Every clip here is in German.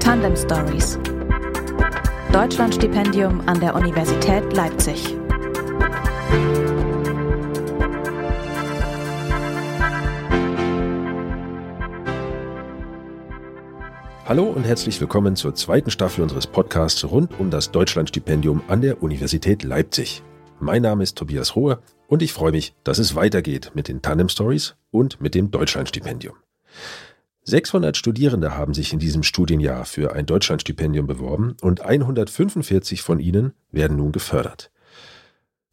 Tandem Stories. Deutschlandstipendium an der Universität Leipzig. Hallo und herzlich willkommen zur zweiten Staffel unseres Podcasts rund um das Deutschlandstipendium an der Universität Leipzig. Mein Name ist Tobias Rohe und ich freue mich, dass es weitergeht mit den Tandem Stories und mit dem Deutschlandstipendium. 600 Studierende haben sich in diesem Studienjahr für ein Deutschlandstipendium beworben und 145 von ihnen werden nun gefördert.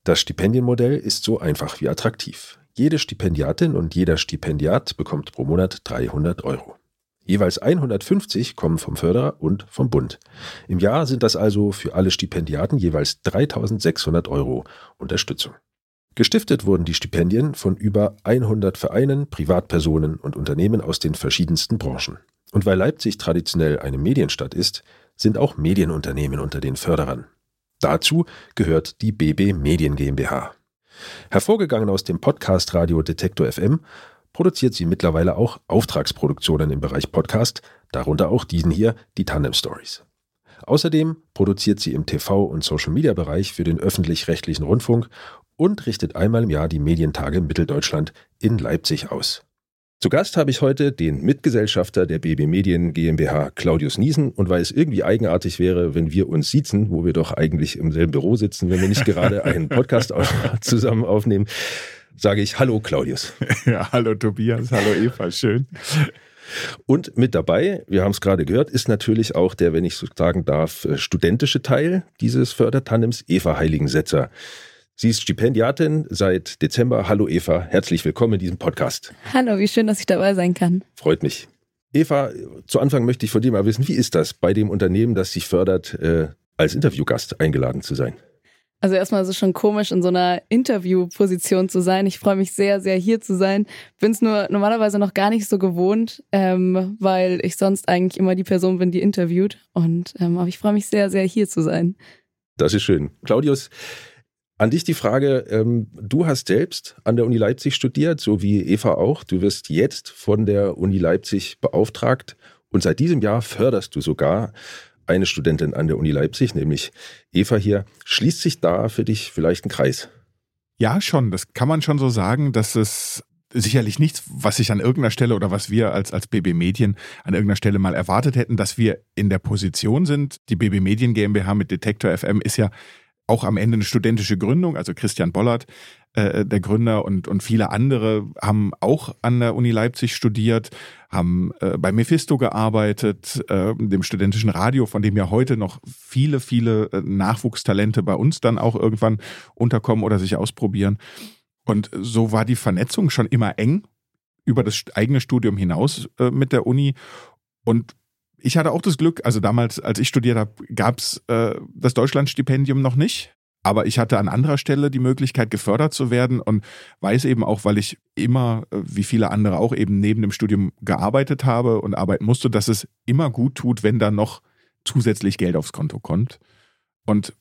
Das Stipendienmodell ist so einfach wie attraktiv. Jede Stipendiatin und jeder Stipendiat bekommt pro Monat 300 Euro. Jeweils 150 kommen vom Förderer und vom Bund. Im Jahr sind das also für alle Stipendiaten jeweils 3600 Euro Unterstützung. Gestiftet wurden die Stipendien von über 100 Vereinen, Privatpersonen und Unternehmen aus den verschiedensten Branchen. Und weil Leipzig traditionell eine Medienstadt ist, sind auch Medienunternehmen unter den Förderern. Dazu gehört die BB Medien GmbH. Hervorgegangen aus dem Podcast Radio Detektor FM produziert sie mittlerweile auch Auftragsproduktionen im Bereich Podcast, darunter auch diesen hier, die Tandem Stories. Außerdem produziert sie im TV- und Social-Media-Bereich für den öffentlich-rechtlichen Rundfunk und richtet einmal im Jahr die Medientage Mitteldeutschland in Leipzig aus. Zu Gast habe ich heute den Mitgesellschafter der BB Medien GmbH, Claudius Niesen. Und weil es irgendwie eigenartig wäre, wenn wir uns siezen, wo wir doch eigentlich im selben Büro sitzen, wenn wir nicht gerade einen Podcast zusammen aufnehmen, sage ich Hallo Claudius. Ja, hallo Tobias, hallo Eva, schön. Und mit dabei, wir haben es gerade gehört, ist natürlich auch der, wenn ich so sagen darf, äh, studentische Teil dieses Fördertandems, Eva Heiligensetzer. Sie ist Stipendiatin seit Dezember. Hallo Eva, herzlich willkommen in diesem Podcast. Hallo, wie schön, dass ich dabei sein kann. Freut mich. Eva, zu Anfang möchte ich von dir mal wissen, wie ist das, bei dem Unternehmen, das sich fördert, äh, als Interviewgast eingeladen zu sein? Also erstmal ist es schon komisch, in so einer Interviewposition zu sein. Ich freue mich sehr, sehr hier zu sein. Bin es nur normalerweise noch gar nicht so gewohnt, ähm, weil ich sonst eigentlich immer die Person bin, die interviewt. Und ähm, aber ich freue mich sehr, sehr hier zu sein. Das ist schön. Claudius, an dich die Frage, ähm, du hast selbst an der Uni Leipzig studiert, so wie Eva auch. Du wirst jetzt von der Uni Leipzig beauftragt und seit diesem Jahr förderst du sogar eine Studentin an der Uni Leipzig, nämlich Eva hier. Schließt sich da für dich vielleicht ein Kreis? Ja, schon. Das kann man schon so sagen, dass es sicherlich nichts, was ich an irgendeiner Stelle oder was wir als, als BB Medien an irgendeiner Stelle mal erwartet hätten, dass wir in der Position sind. Die BB Medien GmbH mit Detektor FM ist ja auch am Ende eine studentische Gründung, also Christian Bollert, äh, der Gründer und, und viele andere haben auch an der Uni Leipzig studiert, haben äh, bei Mephisto gearbeitet, äh, dem studentischen Radio, von dem ja heute noch viele, viele äh, Nachwuchstalente bei uns dann auch irgendwann unterkommen oder sich ausprobieren. Und so war die Vernetzung schon immer eng über das eigene Studium hinaus äh, mit der Uni. Und ich hatte auch das Glück, also damals, als ich studiert habe, gab es äh, das Deutschlandstipendium noch nicht. Aber ich hatte an anderer Stelle die Möglichkeit, gefördert zu werden und weiß eben auch, weil ich immer, äh, wie viele andere auch, eben neben dem Studium gearbeitet habe und arbeiten musste, dass es immer gut tut, wenn da noch zusätzlich Geld aufs Konto kommt. Und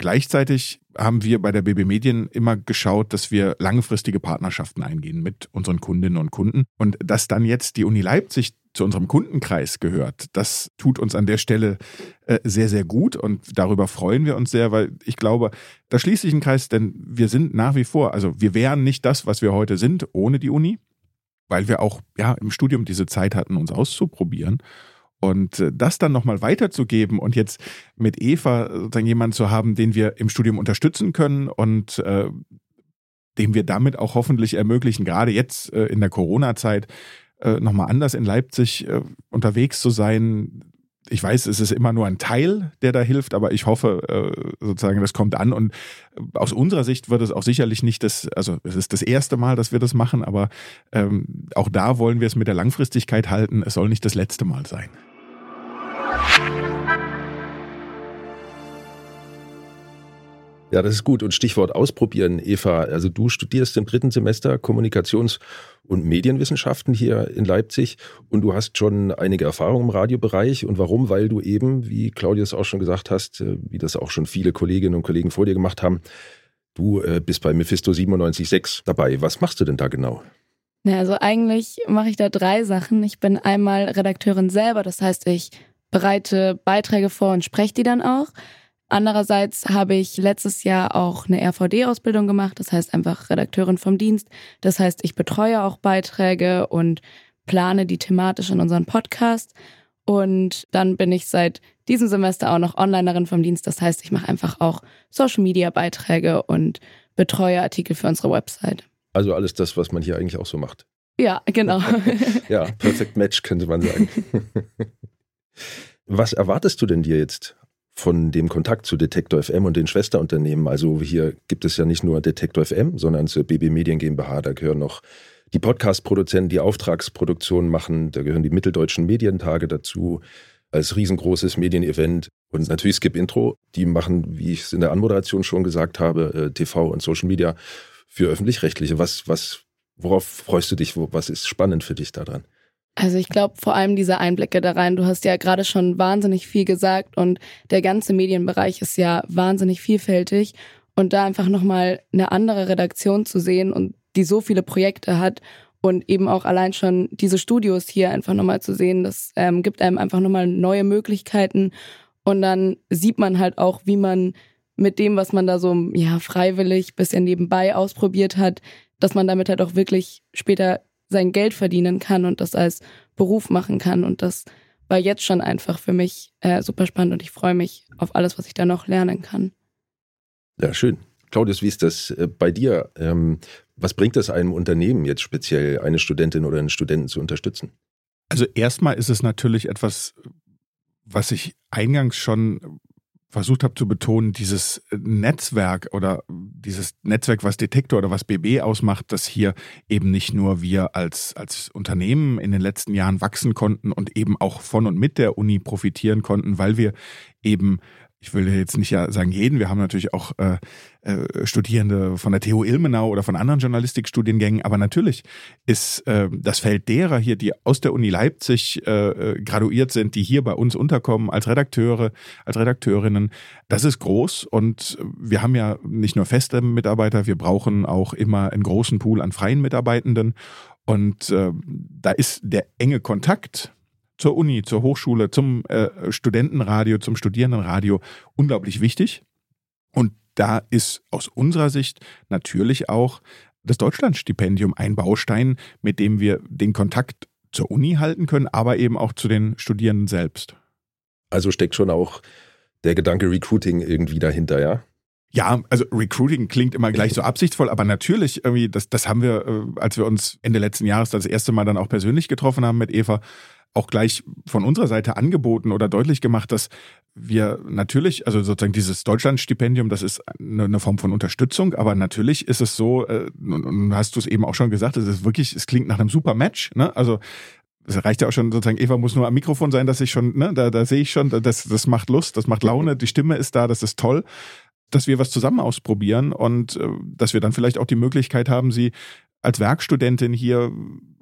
Gleichzeitig haben wir bei der BB Medien immer geschaut, dass wir langfristige Partnerschaften eingehen mit unseren Kundinnen und Kunden. Und dass dann jetzt die Uni Leipzig zu unserem Kundenkreis gehört, das tut uns an der Stelle äh, sehr, sehr gut und darüber freuen wir uns sehr, weil ich glaube, da schließt sich ein Kreis, denn wir sind nach wie vor, also wir wären nicht das, was wir heute sind, ohne die Uni, weil wir auch ja im Studium diese Zeit hatten, uns auszuprobieren. Und äh, das dann nochmal weiterzugeben und jetzt mit Eva sozusagen jemanden zu haben, den wir im Studium unterstützen können und äh, dem wir damit auch hoffentlich ermöglichen, gerade jetzt äh, in der Corona-Zeit äh, nochmal anders in Leipzig äh, unterwegs zu sein. Ich weiß, es ist immer nur ein Teil, der da hilft, aber ich hoffe äh, sozusagen, das kommt an. Und aus unserer Sicht wird es auch sicherlich nicht das, also es ist das erste Mal, dass wir das machen, aber ähm, auch da wollen wir es mit der Langfristigkeit halten. Es soll nicht das letzte Mal sein. Ja, das ist gut. Und Stichwort ausprobieren, Eva. Also du studierst im dritten Semester Kommunikations- und Medienwissenschaften hier in Leipzig und du hast schon einige Erfahrungen im Radiobereich. Und warum? Weil du eben, wie Claudius auch schon gesagt hast, äh, wie das auch schon viele Kolleginnen und Kollegen vor dir gemacht haben, du äh, bist bei Mephisto 97.6 dabei. Was machst du denn da genau? Na, also eigentlich mache ich da drei Sachen. Ich bin einmal Redakteurin selber, das heißt, ich bereite Beiträge vor und spreche die dann auch. Andererseits habe ich letztes Jahr auch eine RVD-Ausbildung gemacht, das heißt einfach Redakteurin vom Dienst. Das heißt, ich betreue auch Beiträge und plane die thematisch in unseren Podcast. Und dann bin ich seit diesem Semester auch noch Onlinerin vom Dienst. Das heißt, ich mache einfach auch Social-Media-Beiträge und betreue Artikel für unsere Website. Also alles das, was man hier eigentlich auch so macht. Ja, genau. ja, perfect match könnte man sagen. was erwartest du denn dir jetzt von dem Kontakt zu Detektor FM und den Schwesterunternehmen? Also hier gibt es ja nicht nur Detektor FM, sondern zur BB Medien GmbH, da gehören noch die Podcast-Produzenten, die Auftragsproduktionen machen, da gehören die Mitteldeutschen Medientage dazu als riesengroßes Medienevent und natürlich Skip Intro, die machen, wie ich es in der Anmoderation schon gesagt habe, äh, TV und Social Media für öffentlich-rechtliche. Was, was, worauf freust du dich? Was ist spannend für dich daran? Also ich glaube vor allem diese Einblicke da rein. Du hast ja gerade schon wahnsinnig viel gesagt und der ganze Medienbereich ist ja wahnsinnig vielfältig und da einfach nochmal eine andere Redaktion zu sehen und die so viele Projekte hat und eben auch allein schon diese Studios hier einfach nochmal zu sehen, das ähm, gibt einem einfach nochmal neue Möglichkeiten und dann sieht man halt auch, wie man mit dem, was man da so ja freiwillig bisschen nebenbei ausprobiert hat, dass man damit halt auch wirklich später sein Geld verdienen kann und das als Beruf machen kann und das war jetzt schon einfach für mich äh, super spannend und ich freue mich auf alles, was ich da noch lernen kann. Ja, schön. Claudius, wie ist das äh, bei dir? Ähm, was bringt es einem Unternehmen jetzt speziell, eine Studentin oder einen Studenten zu unterstützen? Also erstmal ist es natürlich etwas, was ich eingangs schon versucht habe zu betonen, dieses Netzwerk oder dieses Netzwerk, was Detektor oder was BB ausmacht, dass hier eben nicht nur wir als, als Unternehmen in den letzten Jahren wachsen konnten und eben auch von und mit der Uni profitieren konnten, weil wir eben ich will jetzt nicht sagen jeden, wir haben natürlich auch äh, äh, Studierende von der TU Ilmenau oder von anderen Journalistikstudiengängen, aber natürlich ist äh, das Feld derer hier, die aus der Uni Leipzig äh, äh, graduiert sind, die hier bei uns unterkommen als Redakteure, als Redakteurinnen, das ist groß. Und wir haben ja nicht nur feste Mitarbeiter, wir brauchen auch immer einen großen Pool an freien Mitarbeitenden. Und äh, da ist der enge Kontakt zur Uni, zur Hochschule, zum äh, Studentenradio, zum Studierendenradio unglaublich wichtig. Und da ist aus unserer Sicht natürlich auch das Deutschlandstipendium ein Baustein, mit dem wir den Kontakt zur Uni halten können, aber eben auch zu den Studierenden selbst. Also steckt schon auch der Gedanke Recruiting irgendwie dahinter, ja? Ja, also Recruiting klingt immer gleich so absichtsvoll, aber natürlich irgendwie, das, das haben wir, äh, als wir uns Ende letzten Jahres das erste Mal dann auch persönlich getroffen haben mit Eva, auch gleich von unserer Seite angeboten oder deutlich gemacht, dass wir natürlich, also sozusagen dieses Deutschlandstipendium, das ist eine, Form von Unterstützung, aber natürlich ist es so, äh, hast du es eben auch schon gesagt, es ist wirklich, es klingt nach einem super Match, ne? Also es reicht ja auch schon sozusagen, Eva muss nur am Mikrofon sein, dass ich schon, ne, da, da sehe ich schon, das, das macht Lust, das macht Laune, die Stimme ist da, das ist toll dass wir was zusammen ausprobieren und äh, dass wir dann vielleicht auch die Möglichkeit haben, sie als Werkstudentin hier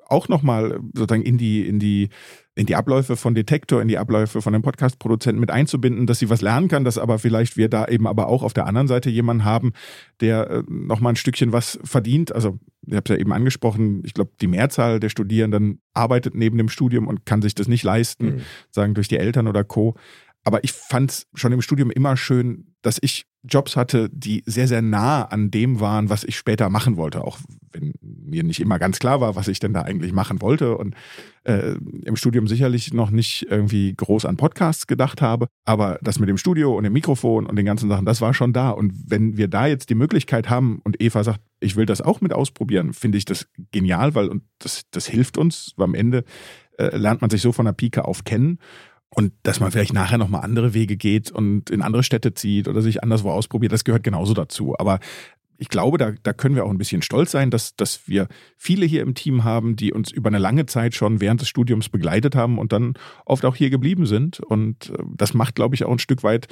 auch nochmal sozusagen in die, in die, in die Abläufe von Detektor, in die Abläufe von den Podcast-Produzenten mit einzubinden, dass sie was lernen kann, dass aber vielleicht wir da eben aber auch auf der anderen Seite jemanden haben, der äh, nochmal ein Stückchen was verdient. Also, ich habe es ja eben angesprochen, ich glaube, die Mehrzahl der Studierenden arbeitet neben dem Studium und kann sich das nicht leisten, mhm. sagen durch die Eltern oder Co. Aber ich fand es schon im Studium immer schön, dass ich Jobs hatte, die sehr, sehr nah an dem waren, was ich später machen wollte. Auch wenn mir nicht immer ganz klar war, was ich denn da eigentlich machen wollte. Und äh, im Studium sicherlich noch nicht irgendwie groß an Podcasts gedacht habe. Aber das mit dem Studio und dem Mikrofon und den ganzen Sachen, das war schon da. Und wenn wir da jetzt die Möglichkeit haben und Eva sagt, ich will das auch mit ausprobieren, finde ich das genial, weil und das, das hilft uns. Am Ende äh, lernt man sich so von der Pike auf kennen. Und dass man vielleicht nachher nochmal andere Wege geht und in andere Städte zieht oder sich anderswo ausprobiert, das gehört genauso dazu. Aber ich glaube, da, da können wir auch ein bisschen stolz sein, dass, dass wir viele hier im Team haben, die uns über eine lange Zeit schon während des Studiums begleitet haben und dann oft auch hier geblieben sind. Und äh, das macht, glaube ich, auch ein Stück weit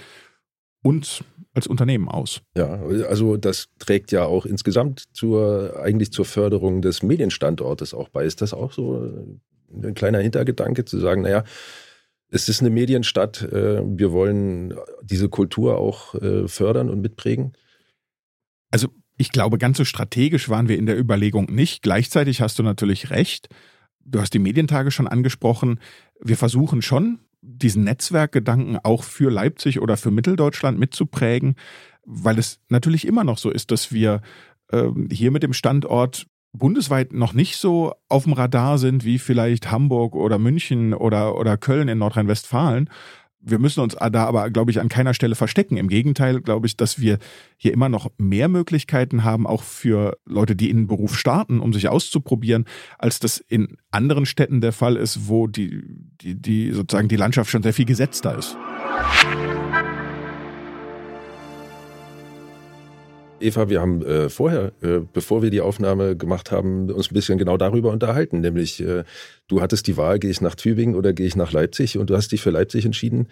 uns als Unternehmen aus. Ja, also das trägt ja auch insgesamt zur, eigentlich zur Förderung des Medienstandortes auch bei. Ist das auch so ein kleiner Hintergedanke zu sagen, naja, es ist eine Medienstadt. Äh, wir wollen diese Kultur auch äh, fördern und mitprägen. Also Ich glaube, ganz so strategisch waren wir in der Überlegung nicht. Gleichzeitig hast du natürlich recht. Du hast die Medientage schon angesprochen. Wir versuchen schon, diesen Netzwerkgedanken auch für Leipzig oder für Mitteldeutschland mitzuprägen, weil es natürlich immer noch so ist, dass wir äh, hier mit dem Standort bundesweit noch nicht so auf dem Radar sind wie vielleicht Hamburg oder München oder, oder Köln in Nordrhein-Westfalen. Wir müssen uns da aber, glaube ich, an keiner Stelle verstecken. Im Gegenteil, glaube ich, dass wir hier immer noch mehr Möglichkeiten haben, auch für Leute, die in den Beruf starten, um sich auszuprobieren, als das in anderen Städten der Fall ist, wo die, die, die sozusagen die Landschaft schon sehr viel gesetzter ist. Eva, wir haben äh, vorher, äh, bevor wir die Aufnahme gemacht haben, uns ein bisschen genau darüber unterhalten. Nämlich, äh, du hattest die Wahl, gehe ich nach Tübingen oder gehe ich nach Leipzig und du hast dich für Leipzig entschieden.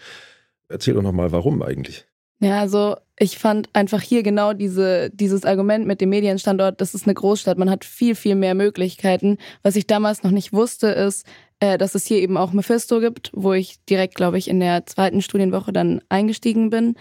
Erzähl doch nochmal, warum eigentlich? Ja, also ich fand einfach hier genau diese, dieses Argument mit dem Medienstandort, das ist eine Großstadt, man hat viel, viel mehr Möglichkeiten. Was ich damals noch nicht wusste, ist, äh, dass es hier eben auch Mephisto gibt, wo ich direkt, glaube ich, in der zweiten Studienwoche dann eingestiegen bin,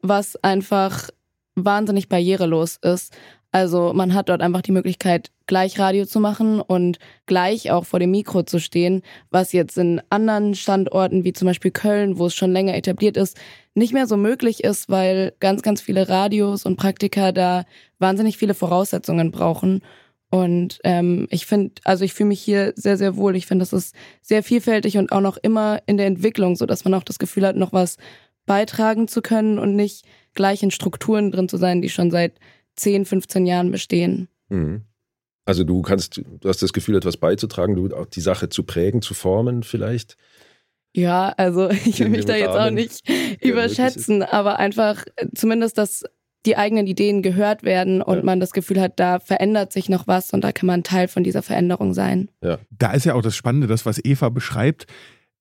was einfach wahnsinnig barrierelos ist. Also man hat dort einfach die Möglichkeit, gleich Radio zu machen und gleich auch vor dem Mikro zu stehen, was jetzt in anderen Standorten wie zum Beispiel Köln, wo es schon länger etabliert ist, nicht mehr so möglich ist, weil ganz, ganz viele Radios und Praktika da wahnsinnig viele Voraussetzungen brauchen. Und ähm, ich finde, also ich fühle mich hier sehr, sehr wohl. Ich finde, das ist sehr vielfältig und auch noch immer in der Entwicklung, so dass man auch das Gefühl hat, noch was beitragen zu können und nicht gleich in Strukturen drin zu sein, die schon seit 10, 15 Jahren bestehen. Mhm. Also du kannst, du hast das Gefühl, etwas beizutragen, du auch die Sache zu prägen, zu formen vielleicht. Ja, also ich will mich da jetzt auch nicht überschätzen, aber einfach äh, zumindest, dass die eigenen Ideen gehört werden und ja. man das Gefühl hat, da verändert sich noch was und da kann man Teil von dieser Veränderung sein. Ja. Da ist ja auch das Spannende, das, was Eva beschreibt.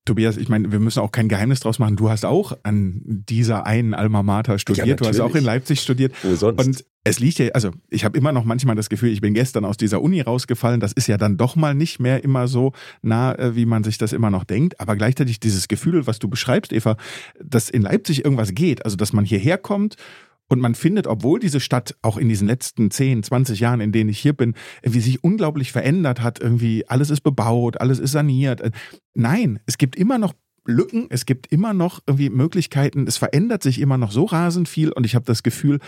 Tobias, ich meine, wir müssen auch kein Geheimnis draus machen. Du hast auch an dieser einen Alma Mater studiert. Ja, du hast auch in Leipzig studiert. Wo sonst? Und es liegt ja, also ich habe immer noch manchmal das Gefühl, ich bin gestern aus dieser Uni rausgefallen. Das ist ja dann doch mal nicht mehr immer so nah, äh, wie man sich das immer noch denkt. Aber gleichzeitig dieses Gefühl, was du beschreibst, Eva, dass in Leipzig irgendwas geht. Also dass man hierher kommt und man findet, obwohl diese Stadt auch in diesen letzten 10, 20 Jahren, in denen ich hier bin, irgendwie sich unglaublich verändert hat, irgendwie alles ist bebaut, alles ist saniert. Nein, es gibt immer noch Lücken, es gibt immer noch irgendwie Möglichkeiten, es verändert sich immer noch so rasend viel und ich habe das Gefühl,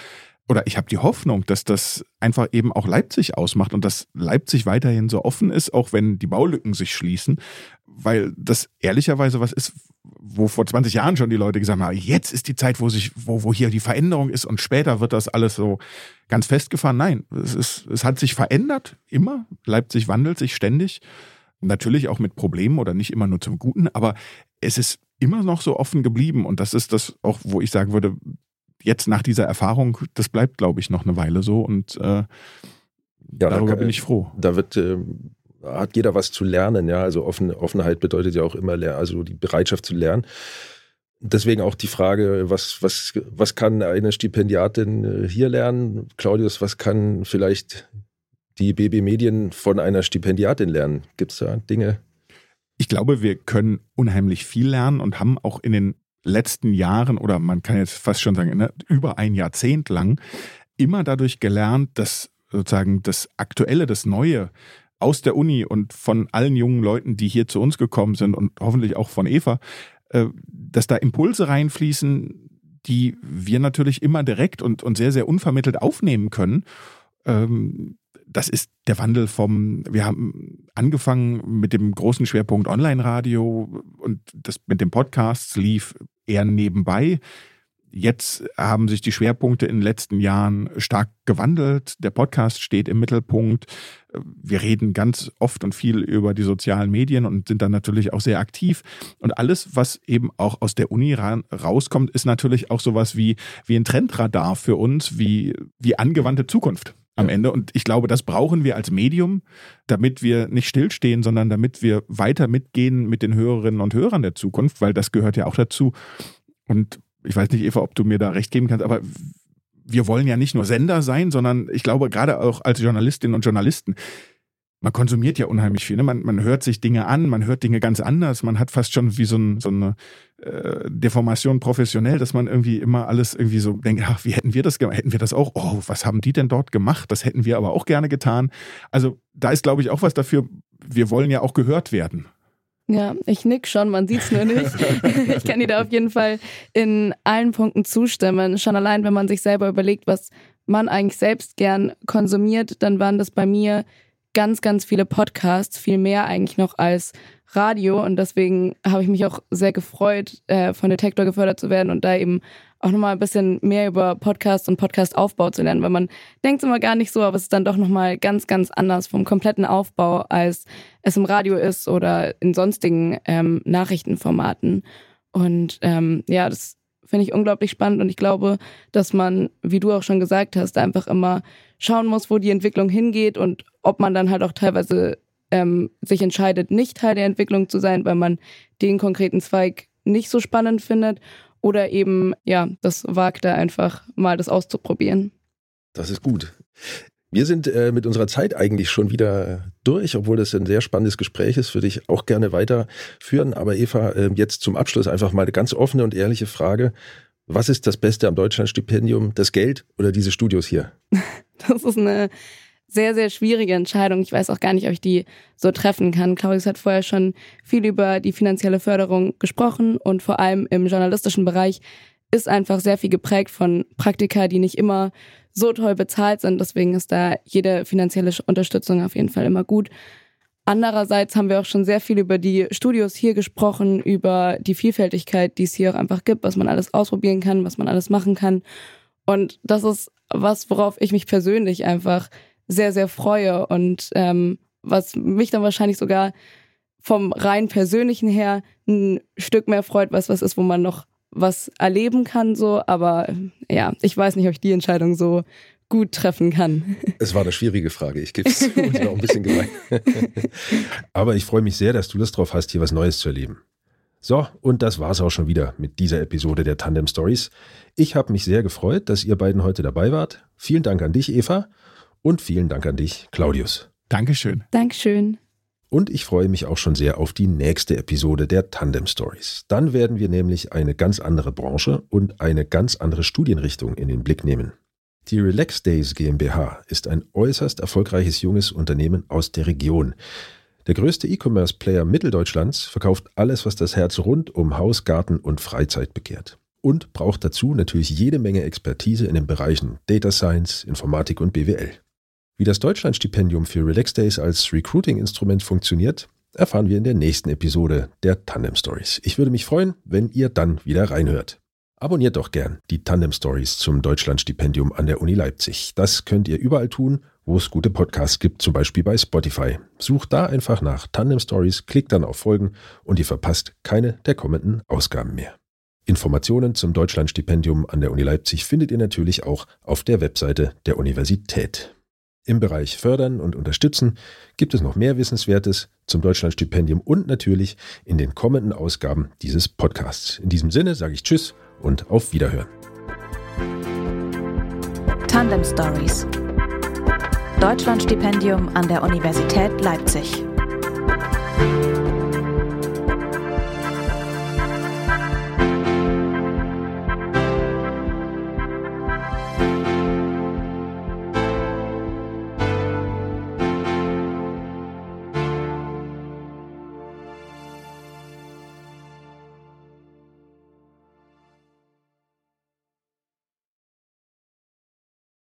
oder ich habe die Hoffnung, dass das einfach eben auch Leipzig ausmacht und dass Leipzig weiterhin so offen ist, auch wenn die Baulücken sich schließen, weil das ehrlicherweise was ist, wo vor 20 Jahren schon die Leute gesagt haben, jetzt ist die Zeit, wo sich, wo, wo hier die Veränderung ist und später wird das alles so ganz festgefahren. Nein, es ist, es hat sich verändert, immer. Leipzig wandelt sich ständig. Natürlich auch mit Problemen oder nicht immer nur zum Guten, aber es ist immer noch so offen geblieben und das ist das auch, wo ich sagen würde, jetzt nach dieser Erfahrung, das bleibt, glaube ich, noch eine Weile so und äh, ja, darüber kann, bin ich froh. Da wird äh, hat jeder was zu lernen, ja. Also Offen, Offenheit bedeutet ja auch immer, also die Bereitschaft zu lernen. Deswegen auch die Frage, was, was, was kann eine Stipendiatin äh, hier lernen? Claudius, was kann vielleicht die BB Medien von einer Stipendiatin lernen? Gibt es da Dinge? Ich glaube, wir können unheimlich viel lernen und haben auch in den letzten Jahren oder man kann jetzt fast schon sagen, ne, über ein Jahrzehnt lang immer dadurch gelernt, dass sozusagen das Aktuelle, das Neue aus der Uni und von allen jungen Leuten, die hier zu uns gekommen sind und hoffentlich auch von Eva, äh, dass da Impulse reinfließen, die wir natürlich immer direkt und, und sehr, sehr unvermittelt aufnehmen können. Ähm, das ist der Wandel vom, wir haben angefangen mit dem großen Schwerpunkt Online-Radio und das mit dem Podcast lief eher nebenbei. Jetzt haben sich die Schwerpunkte in den letzten Jahren stark gewandelt. Der Podcast steht im Mittelpunkt. Wir reden ganz oft und viel über die sozialen Medien und sind dann natürlich auch sehr aktiv. Und alles, was eben auch aus der Uni rauskommt, ist natürlich auch sowas wie, wie ein Trendradar für uns, wie, wie angewandte Zukunft am Ende. Und ich glaube, das brauchen wir als Medium, damit wir nicht stillstehen, sondern damit wir weiter mitgehen mit den Hörerinnen und Hörern der Zukunft, weil das gehört ja auch dazu. Und ich weiß nicht, Eva, ob du mir da recht geben kannst, aber wir wollen ja nicht nur Sender sein, sondern ich glaube, gerade auch als Journalistinnen und Journalisten, man konsumiert ja unheimlich viel. Ne? Man, man hört sich Dinge an, man hört Dinge ganz anders. Man hat fast schon wie so, ein, so eine äh, Deformation professionell, dass man irgendwie immer alles irgendwie so denkt, ach, wie hätten wir das gemacht? Hätten wir das auch? Oh, was haben die denn dort gemacht? Das hätten wir aber auch gerne getan. Also da ist, glaube ich, auch was dafür. Wir wollen ja auch gehört werden. Ja, ich nick schon, man sieht's nur nicht. ich kann dir da auf jeden Fall in allen Punkten zustimmen. Schon allein, wenn man sich selber überlegt, was man eigentlich selbst gern konsumiert, dann waren das bei mir ganz, ganz viele Podcasts, viel mehr eigentlich noch als Radio. Und deswegen habe ich mich auch sehr gefreut, äh, von Detektor gefördert zu werden und da eben auch nochmal ein bisschen mehr über Podcast und Podcast-Aufbau zu lernen, weil man denkt immer gar nicht so, aber es ist dann doch nochmal ganz, ganz anders vom kompletten Aufbau, als es im Radio ist oder in sonstigen ähm, Nachrichtenformaten. Und ähm, ja, das finde ich unglaublich spannend und ich glaube, dass man, wie du auch schon gesagt hast, einfach immer schauen muss, wo die Entwicklung hingeht und ob man dann halt auch teilweise ähm, sich entscheidet, nicht Teil der Entwicklung zu sein, weil man den konkreten Zweig nicht so spannend findet oder eben, ja, das wagt da einfach mal das auszuprobieren. Das ist gut. Wir sind äh, mit unserer Zeit eigentlich schon wieder durch, obwohl das ein sehr spannendes Gespräch ist, würde ich auch gerne weiterführen. Aber Eva, äh, jetzt zum Abschluss einfach mal eine ganz offene und ehrliche Frage. Was ist das Beste am Deutschlandstipendium? Das Geld oder diese Studios hier? Das ist eine sehr, sehr schwierige Entscheidung. Ich weiß auch gar nicht, ob ich die so treffen kann. Claudius hat vorher schon viel über die finanzielle Förderung gesprochen und vor allem im journalistischen Bereich ist einfach sehr viel geprägt von Praktika, die nicht immer so toll bezahlt sind. Deswegen ist da jede finanzielle Unterstützung auf jeden Fall immer gut. Andererseits haben wir auch schon sehr viel über die Studios hier gesprochen, über die Vielfältigkeit, die es hier auch einfach gibt, was man alles ausprobieren kann, was man alles machen kann. Und das ist was, worauf ich mich persönlich einfach sehr, sehr freue und ähm, was mich dann wahrscheinlich sogar vom rein persönlichen her ein Stück mehr freut, was was ist, wo man noch was erleben kann, so. Aber ja, ich weiß nicht, ob ich die Entscheidung so gut treffen kann. Es war eine schwierige Frage, ich gebe es zu, ich war auch ein bisschen gemein. Aber ich freue mich sehr, dass du Lust drauf hast, hier was Neues zu erleben. So, und das war's auch schon wieder mit dieser Episode der Tandem Stories. Ich habe mich sehr gefreut, dass ihr beiden heute dabei wart. Vielen Dank an dich, Eva. Und vielen Dank an dich, Claudius. Dankeschön. Dankeschön. Und ich freue mich auch schon sehr auf die nächste Episode der Tandem Stories. Dann werden wir nämlich eine ganz andere Branche und eine ganz andere Studienrichtung in den Blick nehmen. Die Relax Days GmbH ist ein äußerst erfolgreiches junges Unternehmen aus der Region. Der größte E-Commerce-Player Mitteldeutschlands verkauft alles, was das Herz rund um Haus, Garten und Freizeit begehrt. Und braucht dazu natürlich jede Menge Expertise in den Bereichen Data Science, Informatik und BWL. Wie das Deutschlandstipendium für Relax Days als Recruiting-Instrument funktioniert, erfahren wir in der nächsten Episode der Tandem Stories. Ich würde mich freuen, wenn ihr dann wieder reinhört. Abonniert doch gern die Tandem Stories zum Deutschlandstipendium an der Uni Leipzig. Das könnt ihr überall tun, wo es gute Podcasts gibt, zum Beispiel bei Spotify. Sucht da einfach nach Tandem Stories, klickt dann auf Folgen und ihr verpasst keine der kommenden Ausgaben mehr. Informationen zum Deutschlandstipendium an der Uni Leipzig findet ihr natürlich auch auf der Webseite der Universität. Im Bereich Fördern und Unterstützen gibt es noch mehr Wissenswertes zum Deutschlandstipendium und natürlich in den kommenden Ausgaben dieses Podcasts. In diesem Sinne sage ich Tschüss und auf Wiederhören. Tandem Stories. Deutschlandstipendium an der Universität Leipzig.